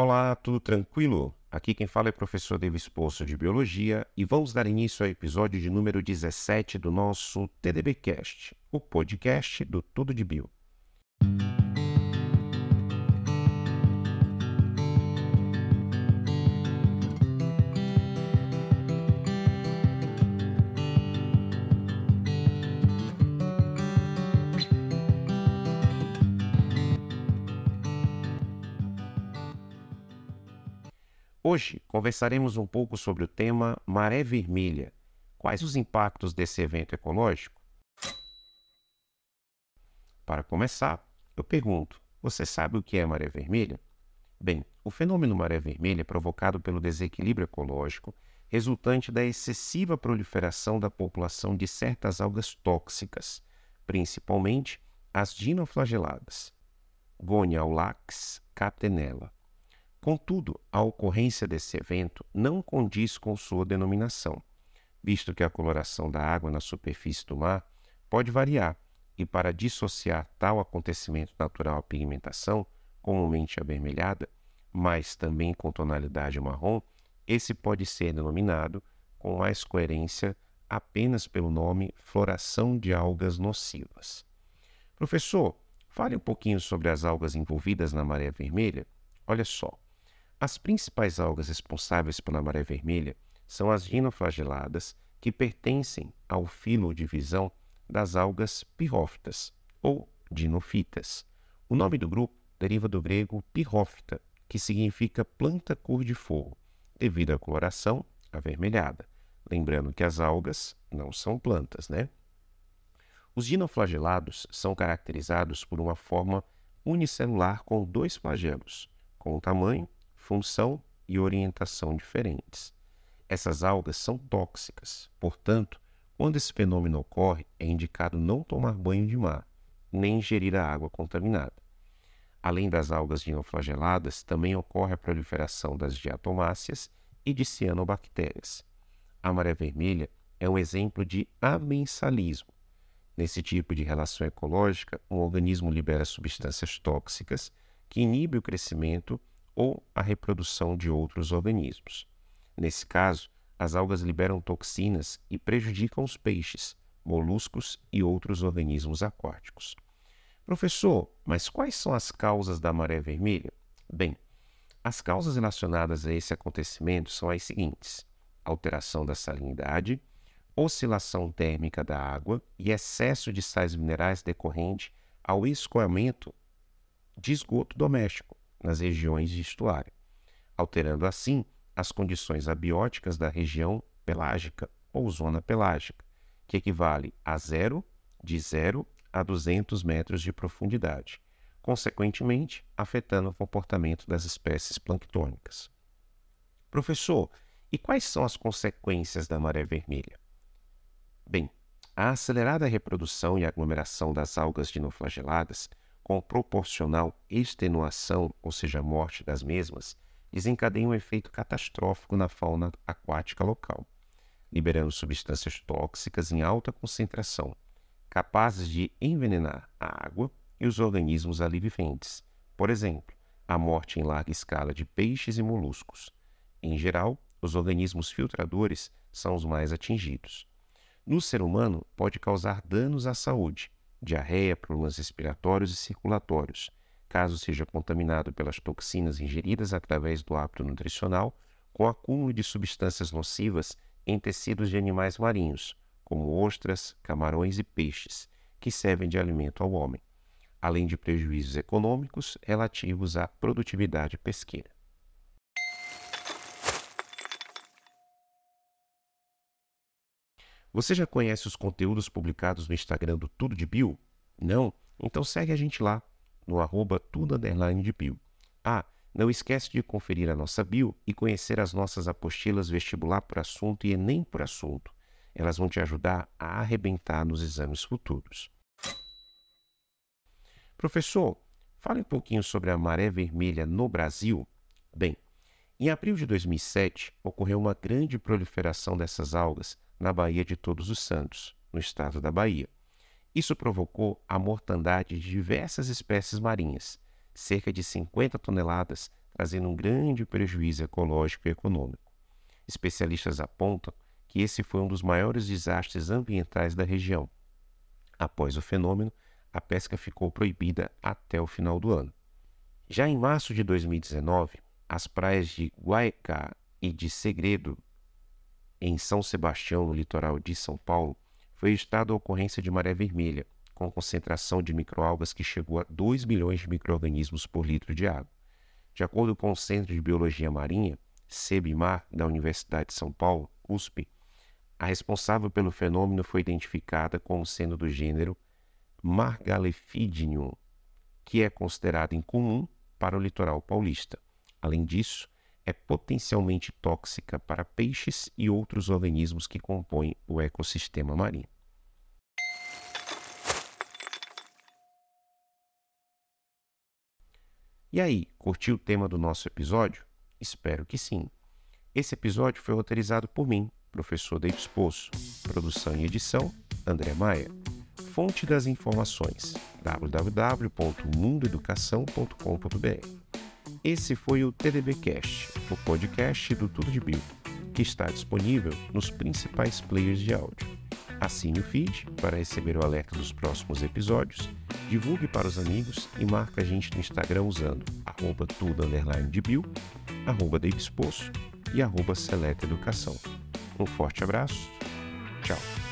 Olá, tudo tranquilo? Aqui quem fala é o professor Davis Poço de Biologia e vamos dar início ao episódio de número 17 do nosso TDBcast, o podcast do Tudo de Bio. Hoje conversaremos um pouco sobre o tema Maré Vermelha. Quais os impactos desse evento ecológico? Para começar, eu pergunto: você sabe o que é maré vermelha? Bem, o fenômeno maré vermelha é provocado pelo desequilíbrio ecológico resultante da excessiva proliferação da população de certas algas tóxicas, principalmente as dinoflageladas, Goniaulax catenella. Contudo, a ocorrência desse evento não condiz com sua denominação, visto que a coloração da água na superfície do mar pode variar, e para dissociar tal acontecimento natural à pigmentação, comumente avermelhada, mas também com tonalidade marrom, esse pode ser denominado, com mais coerência, apenas pelo nome floração de algas nocivas. Professor, fale um pouquinho sobre as algas envolvidas na maré vermelha. Olha só, as principais algas responsáveis pela maré vermelha são as dinoflageladas, que pertencem ao filo divisão das algas pirrófitas ou dinofitas. O nome do grupo deriva do grego pirrófita, que significa planta cor de fogo, devido à coloração avermelhada. Lembrando que as algas não são plantas, né? Os dinoflagelados são caracterizados por uma forma unicelular com dois flagelos, com tamanho função e orientação diferentes. Essas algas são tóxicas, portanto, quando esse fenômeno ocorre, é indicado não tomar banho de mar, nem ingerir a água contaminada. Além das algas dinoflageladas, também ocorre a proliferação das diatomáceas e de cianobactérias. A maré vermelha é um exemplo de amensalismo. Nesse tipo de relação ecológica, um organismo libera substâncias tóxicas que inibem o crescimento ou a reprodução de outros organismos. Nesse caso, as algas liberam toxinas e prejudicam os peixes, moluscos e outros organismos aquáticos. Professor, mas quais são as causas da maré vermelha? Bem, as causas relacionadas a esse acontecimento são as seguintes: alteração da salinidade, oscilação térmica da água e excesso de sais minerais decorrente ao escoamento de esgoto doméstico, nas regiões de estuário, alterando assim as condições abióticas da região pelágica ou zona pelágica, que equivale a zero, de 0 a 200 metros de profundidade, consequentemente afetando o comportamento das espécies planctônicas. Professor, e quais são as consequências da maré vermelha? Bem, a acelerada reprodução e aglomeração das algas dinoflageladas com proporcional extenuação, ou seja, morte das mesmas, desencadeia um efeito catastrófico na fauna aquática local, liberando substâncias tóxicas em alta concentração, capazes de envenenar a água e os organismos ali viventes. Por exemplo, a morte em larga escala de peixes e moluscos. Em geral, os organismos filtradores são os mais atingidos. No ser humano, pode causar danos à saúde, diarreia, problemas respiratórios e circulatórios, caso seja contaminado pelas toxinas ingeridas através do hábito nutricional, com acúmulo de substâncias nocivas em tecidos de animais marinhos, como ostras, camarões e peixes, que servem de alimento ao homem, além de prejuízos econômicos relativos à produtividade pesqueira. Você já conhece os conteúdos publicados no Instagram do Tudo de Bio? Não? Então segue a gente lá, no arroba tudo de bio. Ah, não esquece de conferir a nossa bio e conhecer as nossas apostilas vestibular por assunto e Enem por assunto. Elas vão te ajudar a arrebentar nos exames futuros. Professor, fale um pouquinho sobre a maré vermelha no Brasil. Bem, em abril de 2007 ocorreu uma grande proliferação dessas algas na Baía de Todos os Santos, no estado da Bahia. Isso provocou a mortandade de diversas espécies marinhas, cerca de 50 toneladas, trazendo um grande prejuízo ecológico e econômico. Especialistas apontam que esse foi um dos maiores desastres ambientais da região. Após o fenômeno, a pesca ficou proibida até o final do ano. Já em março de 2019, as praias de Guaicá e de Segredo, em São Sebastião, no litoral de São Paulo, foi registrada a ocorrência de maré vermelha, com concentração de microalgas que chegou a 2 milhões de microrganismos por litro de água. De acordo com o Centro de Biologia Marinha, CEBIMAR, da Universidade de São Paulo, USP, a responsável pelo fenômeno foi identificada como sendo do gênero Margalefidinium, que é considerado incomum para o litoral paulista. Além disso, é potencialmente tóxica para peixes e outros organismos que compõem o ecossistema marinho. E aí, curtiu o tema do nosso episódio? Espero que sim. Esse episódio foi roteirizado por mim, professor David Poço. Produção e edição, André Maia. Fonte das informações, www.mundoeducação.com.br. Esse foi o TDBcast, o podcast do Tudo de Bio, que está disponível nos principais players de áudio. Assine o feed para receber o alerta dos próximos episódios, divulgue para os amigos e marque a gente no Instagram usando arroba tudo underline de bio, arroba e arroba Seleta Educação. Um forte abraço, tchau!